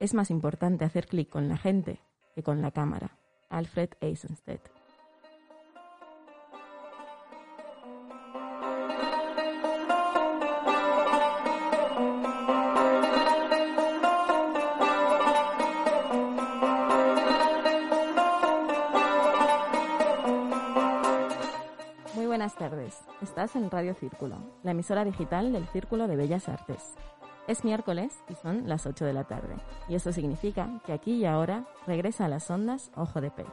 Es más importante hacer clic con la gente que con la cámara. Alfred Eisenstedt. Muy buenas tardes. Estás en Radio Círculo, la emisora digital del Círculo de Bellas Artes. Es miércoles y son las 8 de la tarde, y eso significa que aquí y ahora regresa a las ondas Ojo de Pez.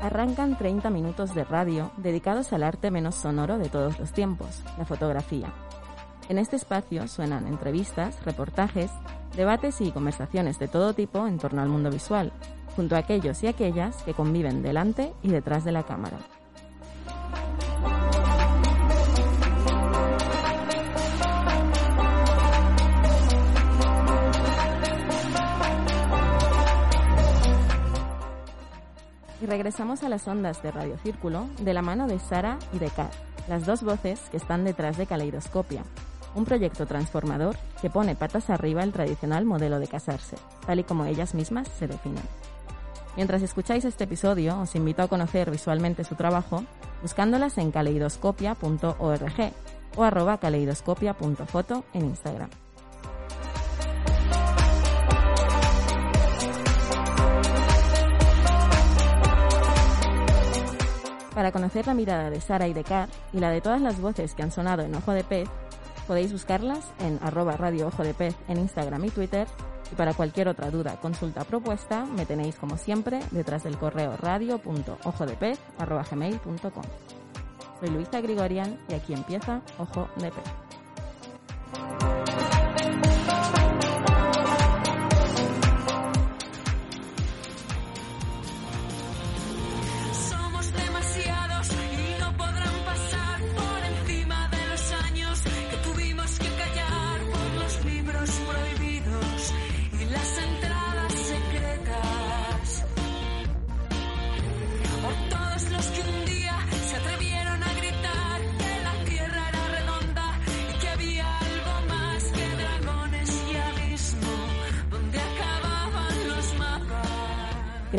Arrancan 30 minutos de radio dedicados al arte menos sonoro de todos los tiempos, la fotografía. En este espacio suenan entrevistas, reportajes, debates y conversaciones de todo tipo en torno al mundo visual, junto a aquellos y aquellas que conviven delante y detrás de la cámara. Y regresamos a las ondas de Radio Círculo de la mano de Sara y de Kat, las dos voces que están detrás de Caleidoscopia, un proyecto transformador que pone patas arriba el tradicional modelo de casarse, tal y como ellas mismas se definen. Mientras escucháis este episodio, os invito a conocer visualmente su trabajo buscándolas en caleidoscopia.org o arroba caleidoscopia.foto en Instagram. Para conocer la mirada de Sara y de Car y la de todas las voces que han sonado en Ojo de Pez, podéis buscarlas en arroba radio Ojo de Pez en Instagram y Twitter y para cualquier otra duda, consulta, propuesta, me tenéis como siempre detrás del correo radio.ojodepez.gmail.com. Soy Luisa Grigorian y aquí empieza Ojo de Pez.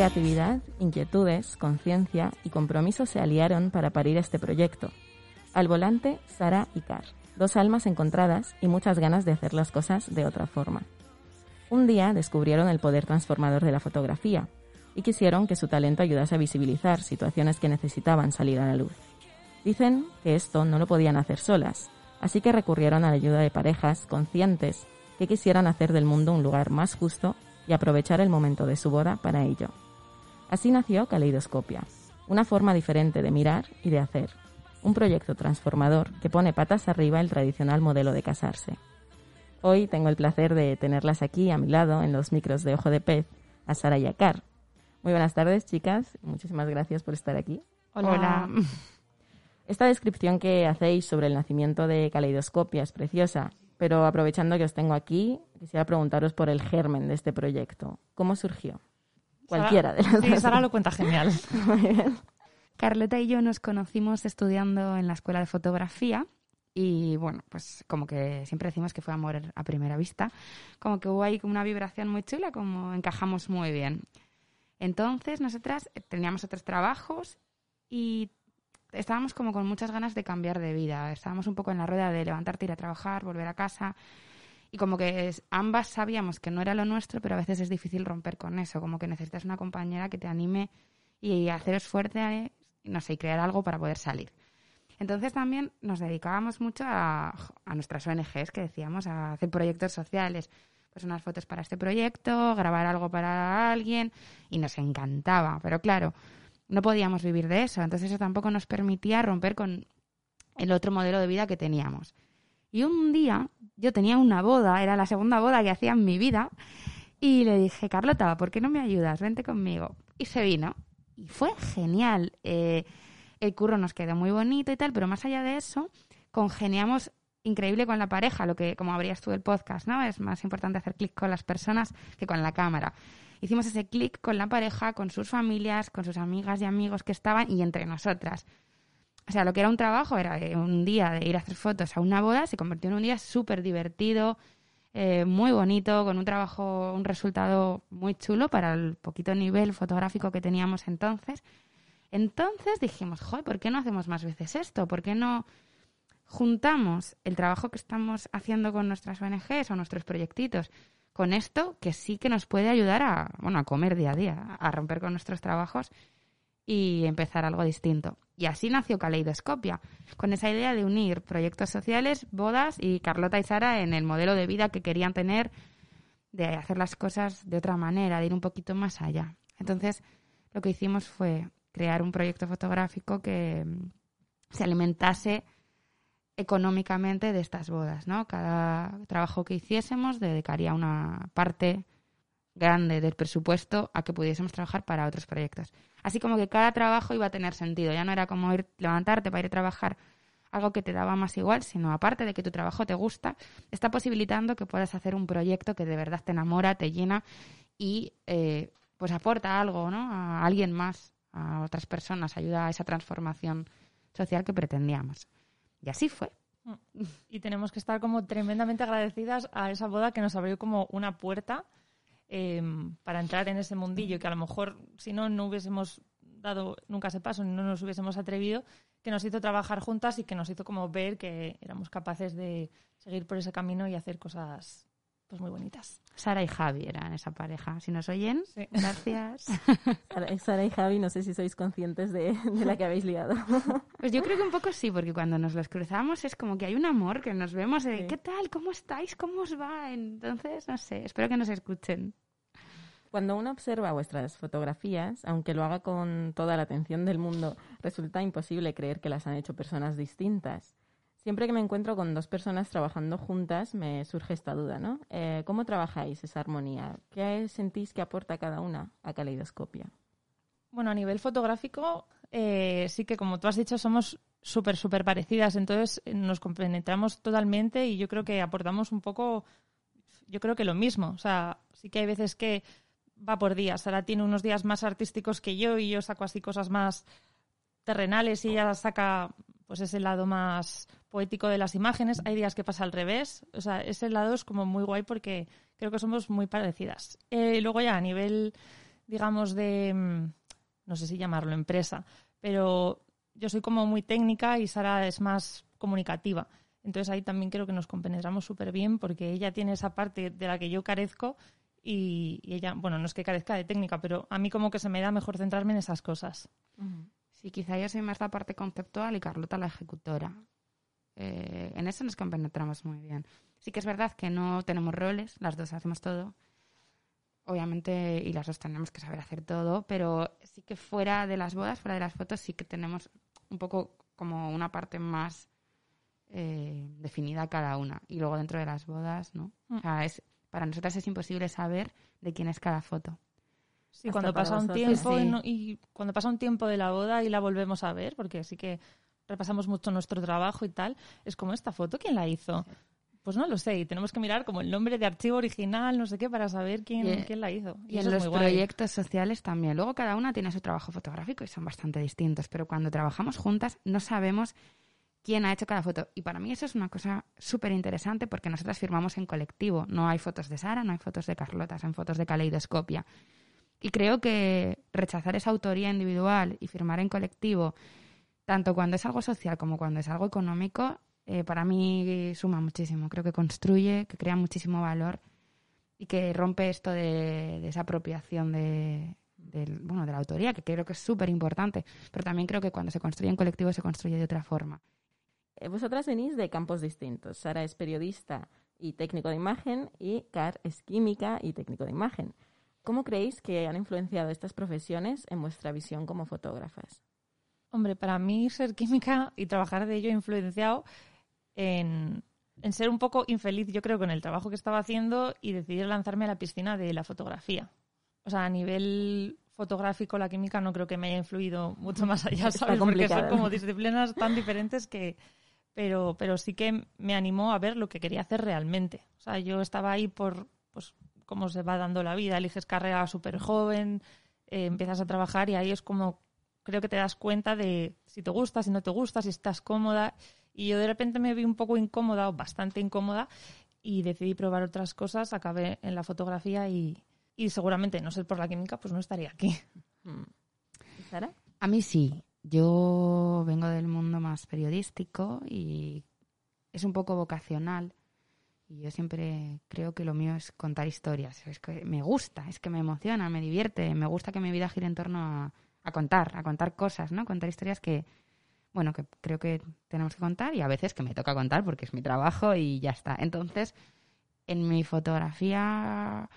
Creatividad, inquietudes, conciencia y compromiso se aliaron para parir este proyecto. Al volante, Sara y Car, dos almas encontradas y muchas ganas de hacer las cosas de otra forma. Un día descubrieron el poder transformador de la fotografía y quisieron que su talento ayudase a visibilizar situaciones que necesitaban salir a la luz. Dicen que esto no lo podían hacer solas, así que recurrieron a la ayuda de parejas conscientes que quisieran hacer del mundo un lugar más justo y aprovechar el momento de su boda para ello. Así nació Caleidoscopia, una forma diferente de mirar y de hacer, un proyecto transformador que pone patas arriba el tradicional modelo de casarse. Hoy tengo el placer de tenerlas aquí a mi lado en los micros de Ojo de Pez, a Sara y a Car. Muy buenas tardes, chicas. Muchísimas gracias por estar aquí. Hola. Esta descripción que hacéis sobre el nacimiento de Caleidoscopia es preciosa, pero aprovechando que os tengo aquí, quisiera preguntaros por el germen de este proyecto. ¿Cómo surgió? Cualquiera de las Sí, dos. Sara lo cuenta genial. Muy bien. Carlota y yo nos conocimos estudiando en la escuela de fotografía y bueno, pues como que siempre decimos que fue amor a primera vista, como que hubo ahí una vibración muy chula, como encajamos muy bien. Entonces nosotras teníamos otros trabajos y estábamos como con muchas ganas de cambiar de vida, estábamos un poco en la rueda de levantarte, ir a trabajar, volver a casa y como que ambas sabíamos que no era lo nuestro, pero a veces es difícil romper con eso, como que necesitas una compañera que te anime y haceros fuerte, no sé, y crear algo para poder salir. Entonces también nos dedicábamos mucho a, a nuestras ONGs, que decíamos, a hacer proyectos sociales, pues unas fotos para este proyecto, grabar algo para alguien, y nos encantaba. Pero claro, no podíamos vivir de eso, entonces eso tampoco nos permitía romper con el otro modelo de vida que teníamos. Y un día yo tenía una boda, era la segunda boda que hacía en mi vida, y le dije, Carlota, ¿por qué no me ayudas? Vente conmigo. Y se vino. Y fue genial. Eh, el curro nos quedó muy bonito y tal, pero más allá de eso, congeniamos increíble con la pareja, lo que, como abrías tú el podcast, ¿no? Es más importante hacer clic con las personas que con la cámara. Hicimos ese clic con la pareja, con sus familias, con sus amigas y amigos que estaban y entre nosotras. O sea, lo que era un trabajo era eh, un día de ir a hacer fotos a una boda, se convirtió en un día súper divertido, eh, muy bonito, con un trabajo, un resultado muy chulo para el poquito nivel fotográfico que teníamos entonces. Entonces dijimos, joder, ¿por qué no hacemos más veces esto? ¿Por qué no juntamos el trabajo que estamos haciendo con nuestras ONGs o nuestros proyectitos con esto que sí que nos puede ayudar a, bueno, a comer día a día, a romper con nuestros trabajos y empezar algo distinto. Y así nació Caleidoscopia, con esa idea de unir proyectos sociales, bodas y Carlota y Sara en el modelo de vida que querían tener, de hacer las cosas de otra manera, de ir un poquito más allá. Entonces, lo que hicimos fue crear un proyecto fotográfico que mm, se alimentase económicamente de estas bodas, ¿no? Cada trabajo que hiciésemos dedicaría una parte grande del presupuesto a que pudiésemos trabajar para otros proyectos. Así como que cada trabajo iba a tener sentido, ya no era como ir levantarte para ir a trabajar algo que te daba más igual, sino aparte de que tu trabajo te gusta, está posibilitando que puedas hacer un proyecto que de verdad te enamora, te llena y eh, pues aporta algo, ¿no? A alguien más, a otras personas, ayuda a esa transformación social que pretendíamos. Y así fue. Y tenemos que estar como tremendamente agradecidas a esa boda que nos abrió como una puerta eh, para entrar en ese mundillo que a lo mejor si no, no hubiésemos dado nunca ese paso, no nos hubiésemos atrevido, que nos hizo trabajar juntas y que nos hizo como ver que éramos capaces de seguir por ese camino y hacer cosas pues muy bonitas. Sara y Javi eran esa pareja. Si nos oyen, Sí. gracias. Sara- y Javi, no sé si sois conscientes de, de la que habéis liado. Pues yo creo que un poco sí, porque cuando nos los cruzamos es como que hay un amor, que nos vemos de Sí. ¿qué tal? ¿Cómo estáis? ¿Cómo os va? Entonces, no sé, espero que nos escuchen. Cuando uno observa vuestras fotografías, aunque lo haga con toda la atención del mundo, resulta imposible creer que las han hecho personas distintas. Siempre que me encuentro con dos personas trabajando juntas, me surge esta duda, ¿no? Eh, ¿Cómo trabajáis esa armonía? ¿Qué sentís que aporta cada una a Caleidoscopia? Bueno, a nivel fotográfico, eh, sí que como tú has dicho, somos súper, súper parecidas, entonces eh, nos compenetramos totalmente y yo creo que aportamos un poco, yo creo que lo mismo. O sea, sí que hay veces que va por días. Sara tiene unos días más artísticos que yo y yo saco así cosas más terrenales y ella saca pues ese lado más poético de las imágenes. Hay días que pasa al revés. O sea, ese lado es como muy guay porque creo que somos muy parecidas. Eh, luego ya a nivel, digamos, de, mm, no sé si llamarlo empresa, pero yo soy como muy técnica y Sara es más comunicativa. Entonces ahí también creo que nos compenetramos súper bien porque ella tiene esa parte de la que yo carezco y ella, bueno, no es que carezca de técnica, pero a mí como que se me da mejor centrarme en esas cosas. Sí, quizá yo soy más la parte conceptual y Carlota la ejecutora. Eh, en eso nos compenetramos muy bien. Sí que es verdad que no tenemos roles, las dos hacemos todo. Obviamente, y las dos tenemos que saber hacer todo, pero sí que fuera de las bodas, fuera de las fotos, sí que tenemos un poco como una parte más eh, definida cada una. Y luego dentro de las bodas, ¿no? Mm. O sea, es, para nosotras es imposible saber de quién es cada foto. Sí, cuando pasa un vosotros. tiempo Sí. y no- y cuando pasa un tiempo de la boda y la volvemos a ver, porque sí que repasamos mucho nuestro trabajo y tal, es como esta foto, ¿quién la hizo? Pues no lo sé, y tenemos que mirar como el nombre de archivo original, no sé qué, para saber quién, Y- quién la hizo. Y, en los guay. proyectos sociales también. Luego cada una tiene su trabajo fotográfico y son bastante distintos, pero cuando trabajamos juntas no sabemos quién ha hecho cada foto. Y para mí eso es una cosa súper interesante porque nosotras firmamos en colectivo. No hay fotos de Sara, no hay fotos de Carlota, son fotos de caleidoscopia. Y creo que rechazar esa autoría individual y firmar en colectivo, tanto cuando es algo social como cuando es algo económico, eh, para mí suma muchísimo. Creo que construye, que crea muchísimo valor y que rompe esto de, de esa apropiación de, del- bueno, de la autoría, que creo que es súper importante. Pero también creo que cuando se construye en colectivo se construye de otra forma. Eh, Vosotras venís de campos distintos. Sara es periodista y técnico de imagen y Car es química y técnico de imagen. ¿Cómo creéis que han influenciado estas profesiones en vuestra visión como fotógrafas? Hombre, para mí ser química y trabajar de ello ha influenciado en, en ser un poco infeliz, yo creo, con el trabajo que estaba haciendo y decidir lanzarme a la piscina de la fotografía. O sea, a nivel fotográfico, la química no creo que me haya influido mucho más allá, ¿sabes? Porque son como disciplinas tan diferentes que... Pero, pero sí que me animó a ver lo que quería hacer realmente. O sea, yo estaba ahí por pues, cómo se va dando la vida. Eliges carrera súper joven, eh, empiezas a trabajar y ahí es como creo que te das cuenta de si te gusta, si no te gusta, si estás cómoda. Y yo de repente me vi un poco incómoda o bastante incómoda y decidí probar otras cosas, acabé en la fotografía y, y seguramente, no ser por la química, pues no estaría aquí. Mm. ¿Y Sara? A mí sí. Yo vengo del mundo más periodístico y es un poco vocacional. Y yo siempre creo que lo mío es contar historias. Es que me gusta, es que me emociona, me divierte. Me gusta que mi vida gire en torno a, contar, a contar cosas, ¿no? Contar historias que, bueno, que creo que tenemos que contar y a veces que me toca contar porque es mi trabajo y ya está. Entonces, en mi fotografía,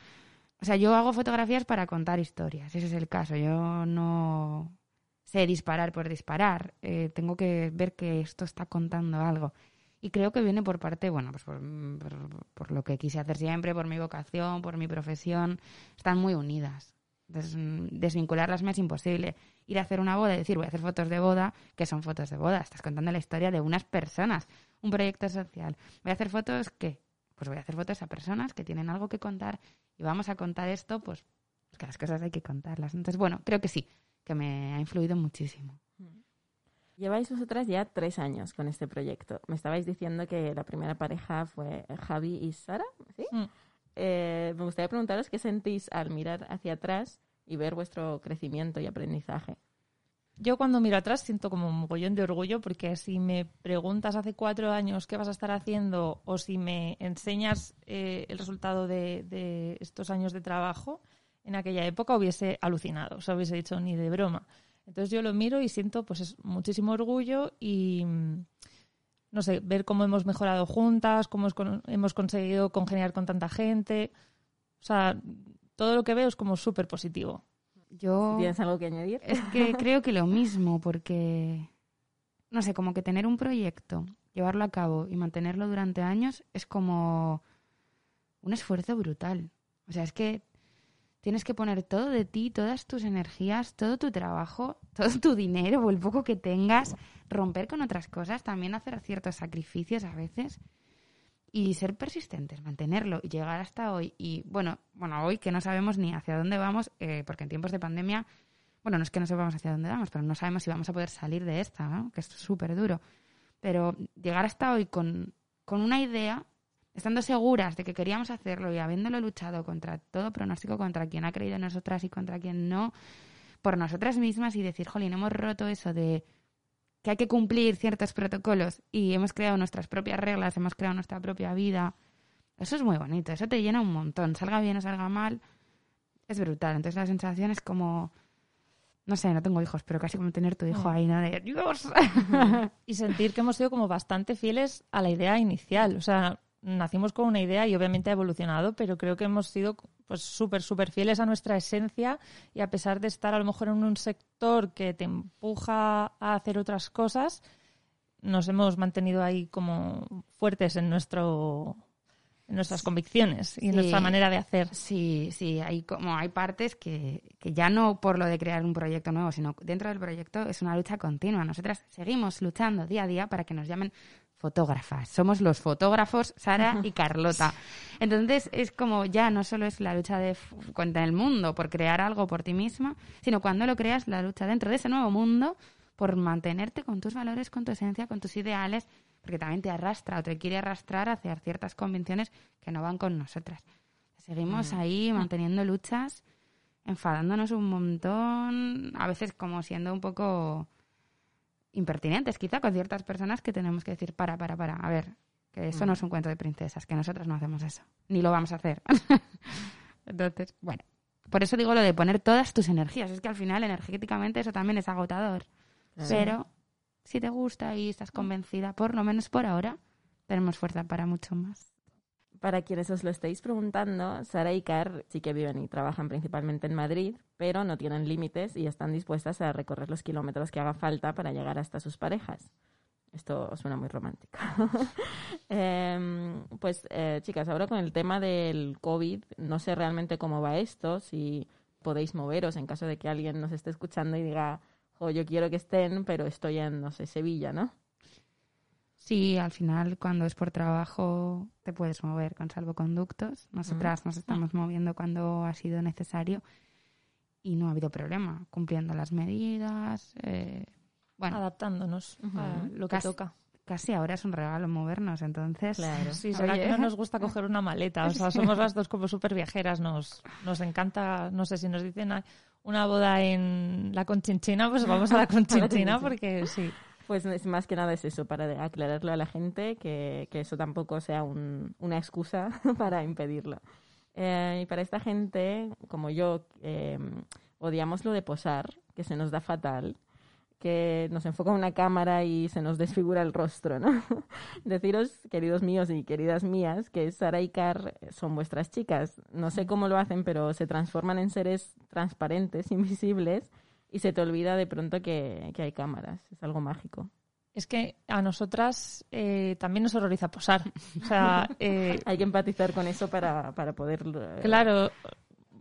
o sea, yo hago fotografías para contar historias, ese es el caso. Yo no sé disparar por disparar, eh, tengo que ver que esto está contando algo. Y creo que viene por parte, bueno, pues por, por- por lo que quise hacer siempre, por mi vocación, por mi profesión. Están muy unidas. Des- desvincularlas me es imposible. Ir a hacer una boda y decir, voy a hacer fotos de boda, que son fotos de boda. Estás contando la historia de unas personas, un proyecto social. Voy a hacer fotos, ¿qué? Pues voy a hacer fotos a personas que tienen algo que contar y vamos a contar esto, pues que las cosas hay que contarlas. Entonces, bueno, creo que sí, que me ha influido muchísimo. Lleváis vosotras ya tres años con este proyecto. Me estabais diciendo que la primera pareja fue Javi y Sara, ¿sí? Mm. Eh, me gustaría preguntaros qué sentís al mirar hacia atrás y ver vuestro crecimiento y aprendizaje. Yo cuando miro atrás siento como un mogollón de orgullo porque si me preguntas hace cuatro años qué vas a estar haciendo o si me enseñas eh, el resultado de, de estos años de trabajo, en aquella época hubiese alucinado, o sea, hubiese dicho ni de broma. Entonces yo lo miro y siento pues es muchísimo orgullo y mm, no sé, ver cómo hemos mejorado juntas, cómo es con- hemos conseguido congeniar con tanta gente. O sea, todo lo que veo es como súper positivo. Yo... ¿Tienes algo que añadir? Es que creo que lo mismo, porque, no sé, como que tener un proyecto, llevarlo a cabo y mantenerlo durante años es como un esfuerzo brutal. O sea, es que tienes que poner todo de ti, todas tus energías, todo tu trabajo, todo tu dinero o el poco que tengas, romper con otras cosas, también hacer ciertos sacrificios a veces y ser persistentes, mantenerlo y llegar hasta hoy. Y bueno, bueno, hoy que no sabemos ni hacia dónde vamos, eh, porque en tiempos de pandemia, bueno, no es que no sepamos hacia dónde vamos, pero no sabemos si vamos a poder salir de esta, ¿no? que es súper duro. Pero llegar hasta hoy con, con una idea, estando seguras de que queríamos hacerlo y habiéndolo luchado contra todo pronóstico, contra quien ha creído en nosotras y contra quien no, por nosotras mismas y decir, jolín, hemos roto eso de que hay que cumplir ciertos protocolos y hemos creado nuestras propias reglas, hemos creado nuestra propia vida. Eso es muy bonito, eso te llena un montón, salga bien o salga mal, es brutal. Entonces la sensación es como, no sé, no tengo hijos, pero casi como tener tu hijo Mm. ahí, ¿no? De, Dios. y sentir que hemos sido como bastante fieles a la idea inicial. O sea, nacimos con una idea y obviamente ha evolucionado, pero creo que hemos sido pues súper, súper fieles a nuestra esencia y a pesar de estar a lo mejor en un sector que te empuja a hacer otras cosas, nos hemos mantenido ahí como fuertes en nuestro en nuestras convicciones y en nuestra manera de hacer. Sí, sí, hay como hay partes que, que ya no por lo de crear un proyecto nuevo, sino dentro del proyecto es una lucha continua. Nosotras seguimos luchando día a día para que nos llamen fotógrafas. Somos los fotógrafos Sara y Carlota. Entonces es como ya no solo es la lucha de contra el mundo por crear algo por ti misma, sino cuando lo creas la lucha dentro de ese nuevo mundo por mantenerte con tus valores, con tu esencia, con tus ideales, porque también te arrastra o te quiere arrastrar hacia ciertas convenciones que no van con nosotras. Seguimos ahí manteniendo luchas, enfadándonos un montón, a veces como siendo un poco impertinentes quizá con ciertas personas que tenemos que decir, para, para, para, a ver, que eso no es un cuento de princesas, que nosotros no hacemos eso, ni lo vamos a hacer. Entonces, bueno, por eso digo lo de poner todas tus energías, es que al final energéticamente eso también es agotador, pero si te gusta y estás convencida, por lo menos por ahora, tenemos fuerza para mucho más. Para quienes os lo estéis preguntando, Sara y Car sí que viven y trabajan principalmente en Madrid, pero no tienen límites y están dispuestas a recorrer los kilómetros que haga falta para llegar hasta sus parejas. Esto suena muy romántico. Em, pues, eh, chicas, ahora con el tema del COVID, no sé realmente cómo va esto, si podéis moveros en caso de que alguien nos esté escuchando y diga, jo, yo quiero que estén, pero estoy en, no sé, Sevilla, ¿no? Sí, al final cuando es por trabajo te puedes mover con salvoconductos. Nosotras nos estamos moviendo cuando ha sido necesario. y no ha habido problema, cumpliendo las medidas. eh, bueno, Adaptándonos a lo que Casi- toca. casi ahora es un regalo movernos, entonces. Claro. Sí, que no nos gusta coger una maleta. O sea, somos las dos como súper viajeras. Nos, nos encanta, no sé si nos dicen "Ay, una boda en la Conchinchina, pues vamos a la Conchinchina. porque sí. Pues es más que nada es eso, para aclararlo a la gente, que, que eso tampoco sea un- una excusa para impedirlo. Eh, y para esta gente, como yo, eh, odiamos lo de posar, que se nos da fatal, que nos enfoca una cámara y se nos desfigura el rostro, ¿no? Deciros, queridos míos y queridas mías, que Sara y Car son vuestras chicas. No sé cómo lo hacen, pero se transforman en seres transparentes, invisibles, y se te olvida de pronto que, que hay cámaras. Es algo mágico. Es que a nosotras eh, también nos horroriza posar. O sea, eh, Hay que empatizar con eso para, para poder... eh, claro,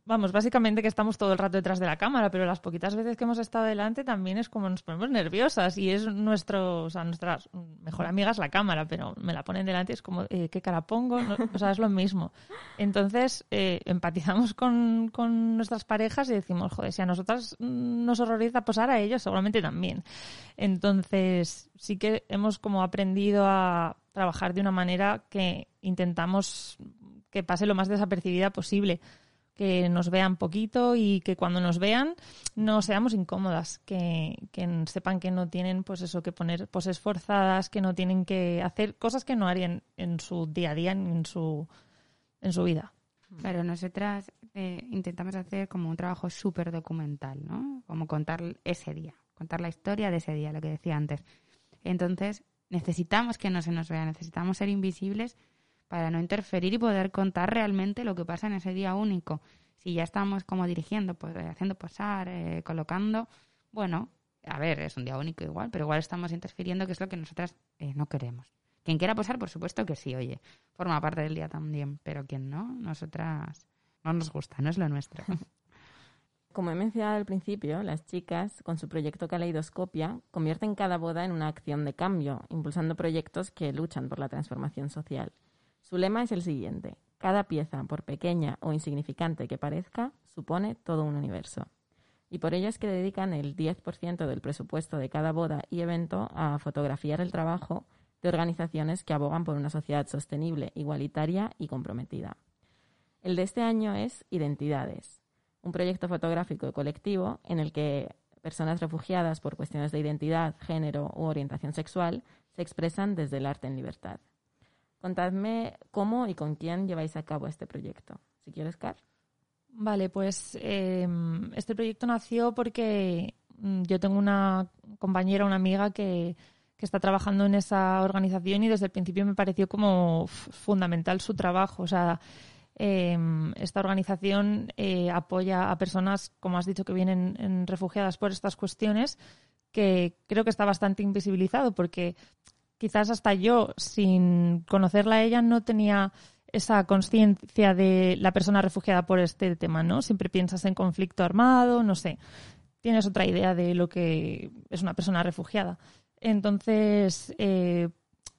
vamos, básicamente que estamos todo el rato detrás de la cámara, pero las poquitas veces que hemos estado delante también es como nos ponemos nerviosas y es nuestro, o sea, nuestra mejor amiga es la cámara, pero me la ponen delante y es como, eh, ¿qué cara pongo? O sea, es lo mismo. Entonces, eh, empatizamos con, con nuestras parejas y decimos, joder, si a nosotras nos horroriza posar a ellos, seguramente también. Entonces, sí que hemos como aprendido a trabajar de una manera que intentamos que pase lo más desapercibida posible, que nos vean poquito y que cuando nos vean no seamos incómodas, que, que sepan que no tienen pues eso que poner poses forzadas, que no tienen que hacer cosas que no harían en su día a día ni en su en su vida. Claro, nosotras eh, intentamos hacer como un trabajo súper documental, ¿no? Como contar ese día, contar la historia de ese día, lo que decía antes. Entonces, necesitamos que no se nos vea, necesitamos ser invisibles para no interferir y poder contar realmente lo que pasa en ese día único. Si ya estamos como dirigiendo, pues eh, haciendo posar, eh, colocando, bueno, a ver, es un día único igual, pero igual estamos interfiriendo, que es lo que nosotras eh, no queremos. Quien quiera posar, por supuesto que sí, oye, forma parte del día también, pero quien no, nosotras no nos gusta, no es lo nuestro. Como he mencionado al principio, las chicas, con su proyecto Caleidoscopia, convierten cada boda en una acción de cambio, impulsando proyectos que luchan por la transformación social. Su lema es el siguiente. Cada pieza, por pequeña o insignificante que parezca, supone todo un universo. Y por ello es que dedican el 10% del presupuesto de cada boda y evento a fotografiar el trabajo de organizaciones que abogan por una sociedad sostenible, igualitaria y comprometida. El de este año es Identidades, un proyecto fotográfico colectivo en el que personas refugiadas por cuestiones de identidad, género u orientación sexual se expresan desde el arte en libertad. Contadme cómo y con quién lleváis a cabo este proyecto. Si quieres, Car. Vale, pues eh, este proyecto nació porque mm, yo tengo una compañera, una amiga que, que está trabajando en esa organización y desde el principio me pareció como fundamental su trabajo. O sea, eh, esta organización eh, apoya a personas, como has dicho, que vienen en refugiadas por estas cuestiones, que creo que está bastante invisibilizado porque quizás hasta yo, sin conocerla a ella, no tenía esa conciencia de la persona refugiada por este tema, ¿no? Siempre piensas en conflicto armado, no sé. Tienes otra idea de lo que es una persona refugiada. Entonces, eh,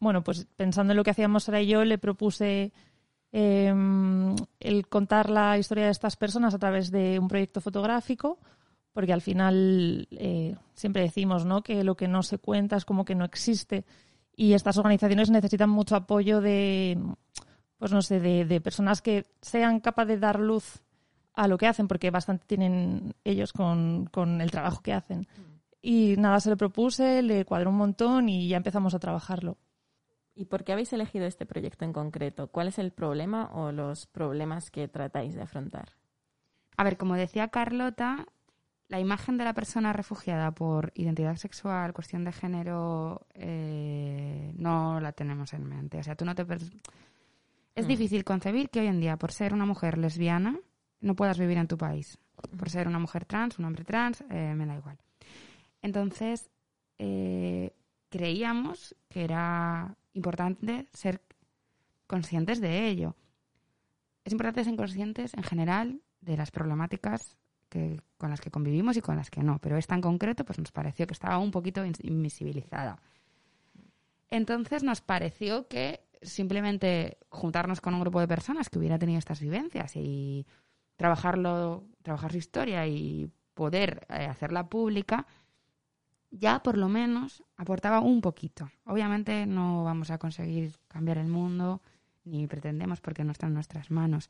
bueno, pues pensando en lo que hacíamos Sara yo, le propuse eh, el contar la historia de estas personas a través de un proyecto fotográfico, porque al final eh, siempre decimos ¿no? que lo que no se cuenta es como que no existe y estas organizaciones necesitan mucho apoyo de, pues no sé, de, de personas que sean capaces de dar luz a lo que hacen, porque bastante tienen ellos con, con el trabajo que hacen. Y nada, se lo propuse, le cuadró un montón y ya empezamos a trabajarlo. ¿Y por qué habéis elegido este proyecto en concreto? ¿Cuál es el problema o los problemas que tratáis de afrontar? A ver, como decía Carlota, la imagen de la persona refugiada por identidad sexual, cuestión de género, eh, no la tenemos en mente. O sea, tú no te... Es Mm. difícil concebir que hoy en día, por ser una mujer lesbiana, no puedas vivir en tu país. Por ser una mujer trans, un hombre trans, eh, me da igual. Entonces, eh, creíamos que era importante ser conscientes de ello. Es importante ser conscientes en general de las problemáticas con las que convivimos y con las que no, pero esta en concreto pues nos pareció que estaba un poquito invisibilizada. Entonces nos pareció que simplemente juntarnos con un grupo de personas que hubiera tenido estas vivencias y trabajarlo, trabajar su historia y poder eh, hacerla pública, ya por lo menos aportaba un poquito. Obviamente no vamos a conseguir cambiar el mundo, ni pretendemos porque no está en nuestras manos.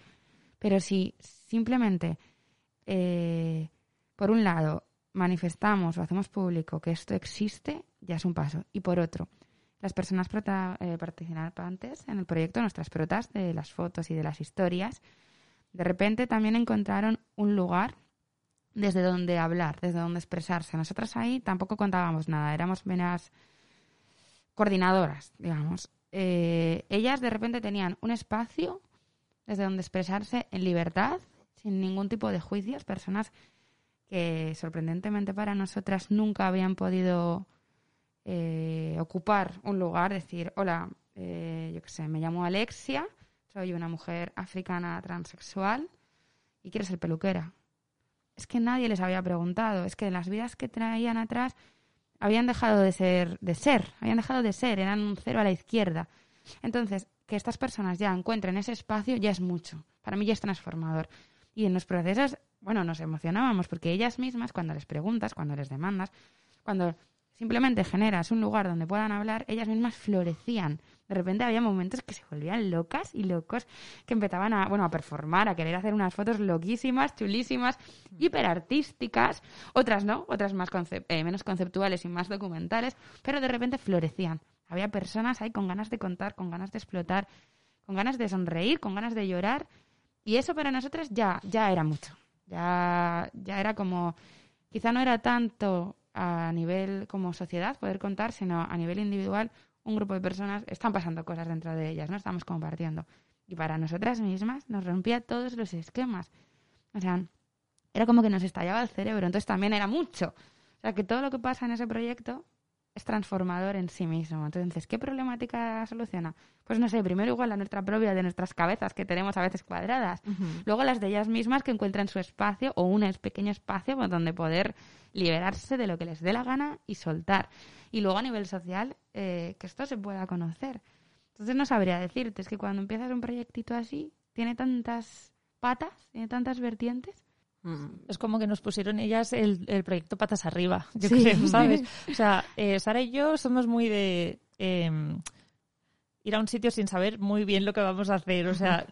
Pero si simplemente, eh, por un lado, manifestamos o hacemos público que esto existe, ya es un paso. Y por otro, las personas prota- eh, participantes en el proyecto, nuestras protas de las fotos y de las historias, de repente también encontraron un lugar desde donde hablar, desde donde expresarse. Nosotras ahí tampoco contábamos nada, éramos meras coordinadoras, digamos. Eh, ellas de repente tenían un espacio desde donde expresarse en libertad, sin ningún tipo de juicios, personas que sorprendentemente para nosotras nunca habían podido eh, ocupar un lugar, decir, hola, eh, yo qué sé, me llamo Alexia, soy una mujer africana transexual y quiero ser peluquera. Es que nadie les había preguntado, es que en las vidas que traían atrás habían dejado de ser, de ser, habían dejado de ser, eran un cero a la izquierda. Entonces, que estas personas ya encuentren ese espacio ya es mucho. Para mí ya es transformador. Y en los procesos, bueno, nos emocionábamos porque ellas mismas, cuando les preguntas, cuando les demandas, cuando simplemente generas un lugar donde puedan hablar, ellas mismas florecían. De repente había momentos que se volvían locas y locos, que empezaban a, bueno, a performar, a querer hacer unas fotos loquísimas, chulísimas, hiperartísticas, otras no, otras más concep- eh, menos conceptuales y más documentales, pero de repente florecían. Había personas ahí con ganas de contar, con ganas de explotar, con ganas de sonreír, con ganas de llorar, y eso para nosotras ya, ya era mucho. Ya, ya era como, quizá no era tanto a nivel como sociedad poder contar, sino a nivel individual, un grupo de personas están pasando cosas dentro de ellas, ¿no? Estamos compartiendo. Y para nosotras mismas nos rompía todos los esquemas. O sea, era como que nos estallaba el cerebro, entonces también era mucho. O sea, que todo lo que pasa en ese proyecto es transformador en sí mismo. Entonces, ¿qué problemática soluciona? Pues no sé, primero igual la nuestra propia de nuestras cabezas que tenemos a veces cuadradas. Luego las de ellas mismas que encuentran su espacio o un pequeño espacio pues, donde poder liberarse de lo que les dé la gana y soltar. Y luego a nivel social, eh, que esto se pueda conocer. Entonces no sabría decirte, es que cuando empiezas un proyectito así, tiene tantas patas, tiene tantas vertientes. Mm. Es como que nos pusieron ellas el, el proyecto patas arriba, yo Sí. creo, ¿sabes? O sea, eh, Sara y yo somos muy de eh, ir a un sitio sin saber muy bien lo que vamos a hacer. O sea,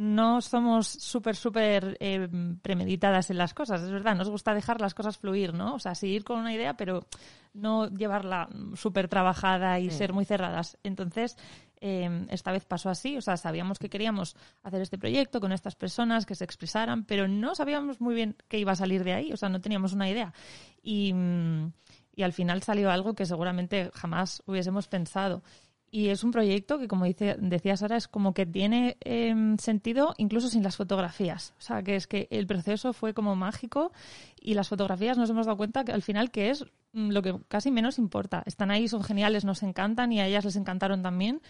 no somos súper, súper eh, premeditadas en las cosas, es verdad. Nos gusta dejar las cosas fluir, ¿no? O sea, seguir con una idea, pero no llevarla súper trabajada y Sí. ser muy cerradas. Entonces, eh, esta vez pasó así, o sea, sabíamos que queríamos hacer este proyecto con estas personas que se expresaran, pero no sabíamos muy bien qué iba a salir de ahí, o sea, no teníamos una idea. Y, mm, y al final salió algo que seguramente jamás hubiésemos pensado. Y es un proyecto que, como dice, decía Sara, es como que tiene em, sentido incluso sin las fotografías. O sea, que es que el proceso fue como mágico y las fotografías nos hemos dado cuenta que al final que es mm, lo que casi menos importa. Están ahí, son geniales, nos encantan y a ellas les encantaron también,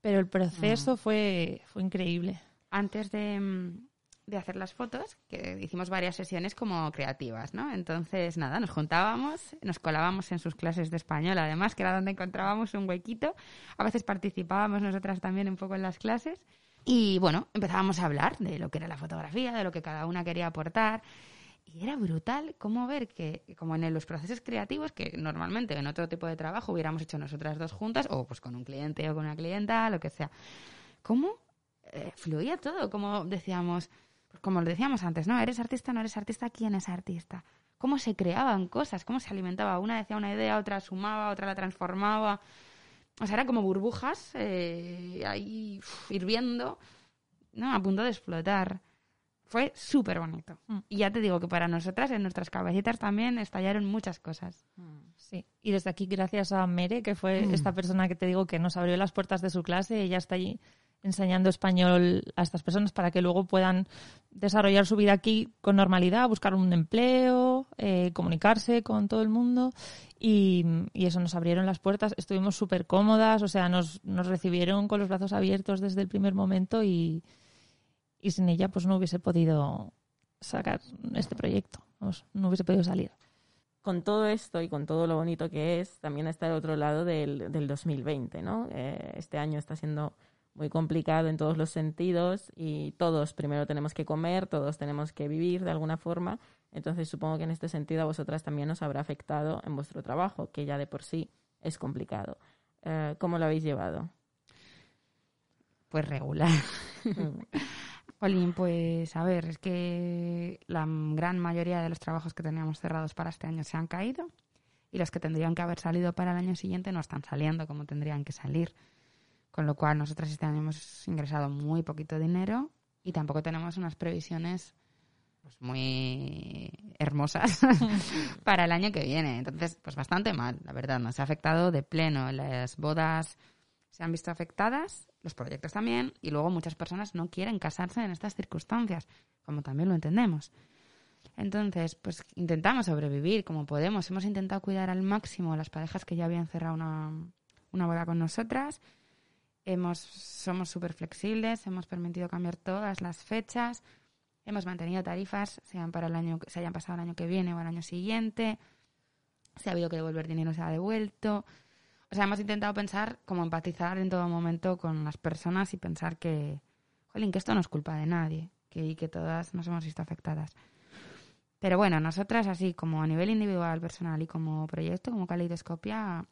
pero el proceso fue, fue increíble. Antes de, mm, de hacer las fotos, que hicimos varias sesiones como creativas, ¿no? Entonces, nada, nos juntábamos, nos colábamos en sus clases de español, además, que era donde encontrábamos un huequito. A veces participábamos nosotras también un poco en las clases. Y bueno, empezábamos a hablar de lo que era la fotografía, de lo que cada una quería aportar. Y era brutal cómo ver que, como en los procesos creativos, que normalmente en otro tipo de trabajo hubiéramos hecho nosotras dos juntas, o pues con un cliente o con una clienta, lo que sea, cómo eh, fluía todo, como decíamos, pues como lo decíamos antes, ¿no? ¿Eres artista, no eres artista? ¿Quién es artista? Cómo se creaban cosas, cómo se alimentaba. Una decía una idea, otra sumaba, otra la transformaba. O sea, era como burbujas eh, ahí uf, hirviendo, ¿no? A punto de explotar. Fue súper bonito. Mm. Y ya te digo que para nosotras, en nuestras cabecitas también estallaron muchas cosas. Sí, y desde aquí gracias a Mere, que fue esta persona que te digo que nos abrió las puertas de su clase, ella está allí enseñando español a estas personas para que luego puedan desarrollar su vida aquí con normalidad, buscar un empleo, eh, comunicarse con todo el mundo y, eso nos abrieron las puertas, estuvimos súper cómodas, o sea, nos, nos recibieron con los brazos abiertos desde el primer momento y, sin ella pues no hubiese podido sacar este proyecto, no hubiese podido salir. Con todo esto y con todo lo bonito que es, también está el otro lado del, del 2020, ¿no? Eh, este año está siendo muy complicado en todos los sentidos y todos primero tenemos que comer, todos tenemos que vivir de alguna forma Entonces supongo que en este sentido a vosotras también os habrá afectado en vuestro trabajo, que ya de por sí es complicado. Eh, ¿Cómo lo habéis llevado? Pues regular. Olin, pues a ver, es que la gran mayoría de los trabajos que teníamos cerrados para este año se han caído y los que tendrían que haber salido para el año siguiente no están saliendo como tendrían que salir. Con lo cual nosotros este hemos ingresado muy poquito dinero y tampoco tenemos unas previsiones pues, muy hermosas para el año que viene. Entonces, pues bastante mal, la verdad. Nos ha afectado de pleno. Las bodas se han visto afectadas, los proyectos también, y luego muchas personas no quieren casarse en estas circunstancias, como también lo entendemos. Entonces, pues intentamos sobrevivir como podemos. Hemos intentado cuidar al máximo las parejas que ya habían cerrado una, una boda con nosotras. Hemos, somos súper flexibles, hemos permitido cambiar todas las fechas, hemos mantenido tarifas, sean para el año, se hayan pasado el año que viene o el año siguiente. Si ha habido que devolver dinero, se ha devuelto. O sea, hemos intentado pensar, como empatizar en todo momento con las personas y pensar que, jolín, que esto no es culpa de nadie, que, y que todas nos hemos visto afectadas. Pero bueno, nosotras así, como a nivel individual, personal y como proyecto, como Caleidoscopia,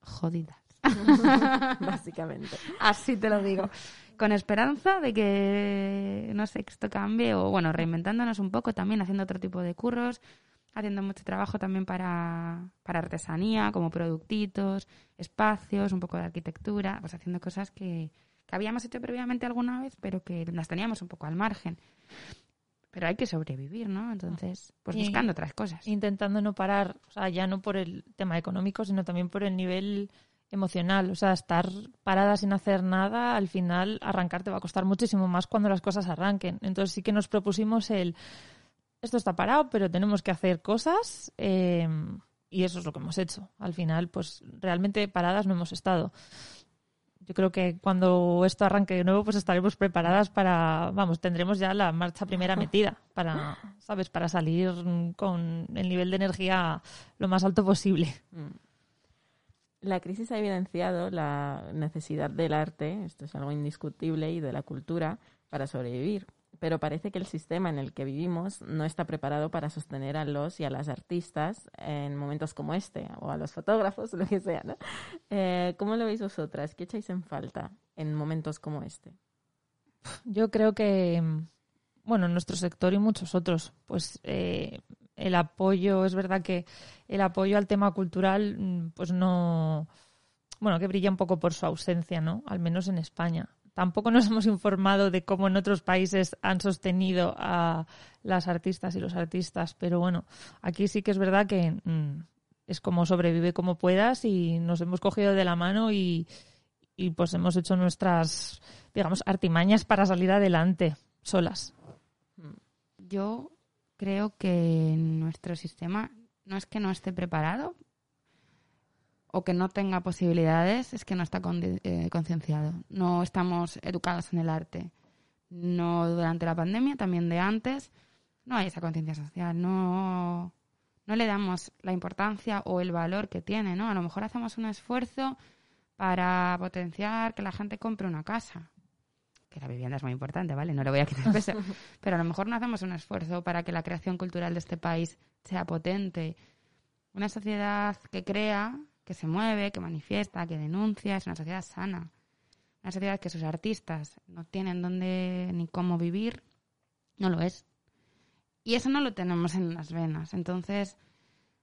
jodidas. Básicamente. Así te lo digo. Con esperanza de que, no sé, que esto cambie o, bueno, reinventándonos un poco también, haciendo otro tipo de curros, haciendo mucho trabajo también para, para artesanía, como productitos, espacios, un poco de arquitectura, pues haciendo cosas que, que habíamos hecho previamente alguna vez, pero que las teníamos un poco al margen. Pero hay que sobrevivir, ¿no? Entonces, pues Y- buscando otras cosas. intentando no parar, o sea, ya no por el tema económico, sino también por el nivel emocional. O sea, estar parada sin hacer nada, al final arrancar te va a costar muchísimo más cuando las cosas arranquen. Entonces sí que nos propusimos el, esto está parado, pero tenemos que hacer cosas eh, y eso es lo que hemos hecho. Al final, pues realmente paradas no hemos estado. Yo creo que cuando esto arranque de nuevo, pues estaremos preparadas para, vamos, tendremos ya la marcha primera metida para, ¿sabes? Para salir con el nivel de energía lo más alto posible. Mm. La crisis ha evidenciado la necesidad del arte, esto es algo indiscutible, y de la cultura para sobrevivir. Pero parece que el sistema en el que vivimos no está preparado para sostener a los y a las artistas en momentos como este, o a los fotógrafos, lo que sea. ¿no? Eh, ¿Cómo lo veis vosotras? ¿Qué echáis en falta en momentos como este? Yo creo que, mm, bueno, en nuestro sector y muchos otros, pues eh, el apoyo, es verdad que el apoyo al tema cultural, mm, pues no, bueno, que brilla un poco por su ausencia, ¿no? Al menos en España. Tampoco nos hemos informado de cómo en otros países han sostenido a las artistas y los artistas, pero bueno, aquí sí que es verdad que mm, es como sobrevive como puedas y nos hemos cogido de la mano y, y pues hemos hecho nuestras, digamos, artimañas para salir adelante solas. Yo creo que nuestro sistema no es que no esté preparado o que no tenga posibilidades, es que no está eh, concienciado. No estamos educados en el arte. No durante la pandemia, también de antes. No hay esa conciencia social. No, no le damos la importancia o el valor que tiene, ¿no? A lo mejor hacemos un esfuerzo para potenciar que la gente compre una casa. Que la vivienda es muy importante, ¿vale? No le voy a quitar peso. Pero a lo mejor no hacemos un esfuerzo para que la creación cultural de este país sea potente. Una sociedad que crea, que se mueve, que manifiesta, que denuncia, es una sociedad sana. Una sociedad que sus artistas no tienen dónde ni cómo vivir, no lo es. Y eso no lo tenemos en las venas. Entonces,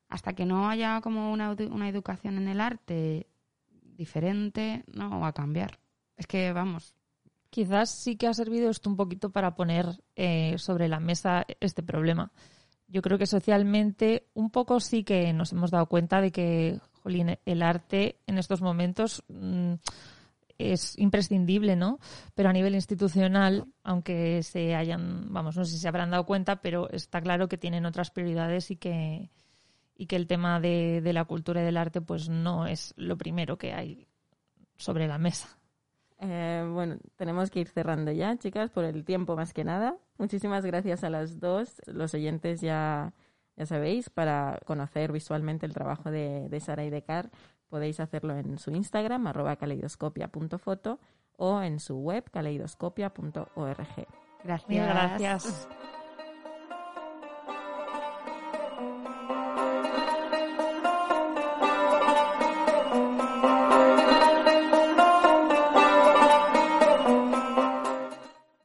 hasta que no haya como una, una educación en el arte diferente, no va a cambiar. Es que, vamos, Quizás sí que ha servido esto un poquito para poner eh, sobre la mesa este problema. Yo creo que socialmente un poco sí que nos hemos dado cuenta de que jolín, el arte en estos momentos mm, es imprescindible, ¿no? Pero a nivel institucional, aunque se hayan, vamos, no sé si se habrán dado cuenta, pero está claro que tienen otras prioridades y que, y que el tema de, de la cultura y del arte pues no es lo primero que hay sobre la mesa. Eh, bueno, tenemos que ir cerrando ya, chicas, por el tiempo más que nada. Muchísimas gracias a las dos. Los oyentes ya, ya sabéis, para conocer visualmente el trabajo de, de Sara y de Car, podéis hacerlo en su Instagram, arroba caleidoscopia.foto o en su web, caleidoscopia.org. gracias. Mil gracias.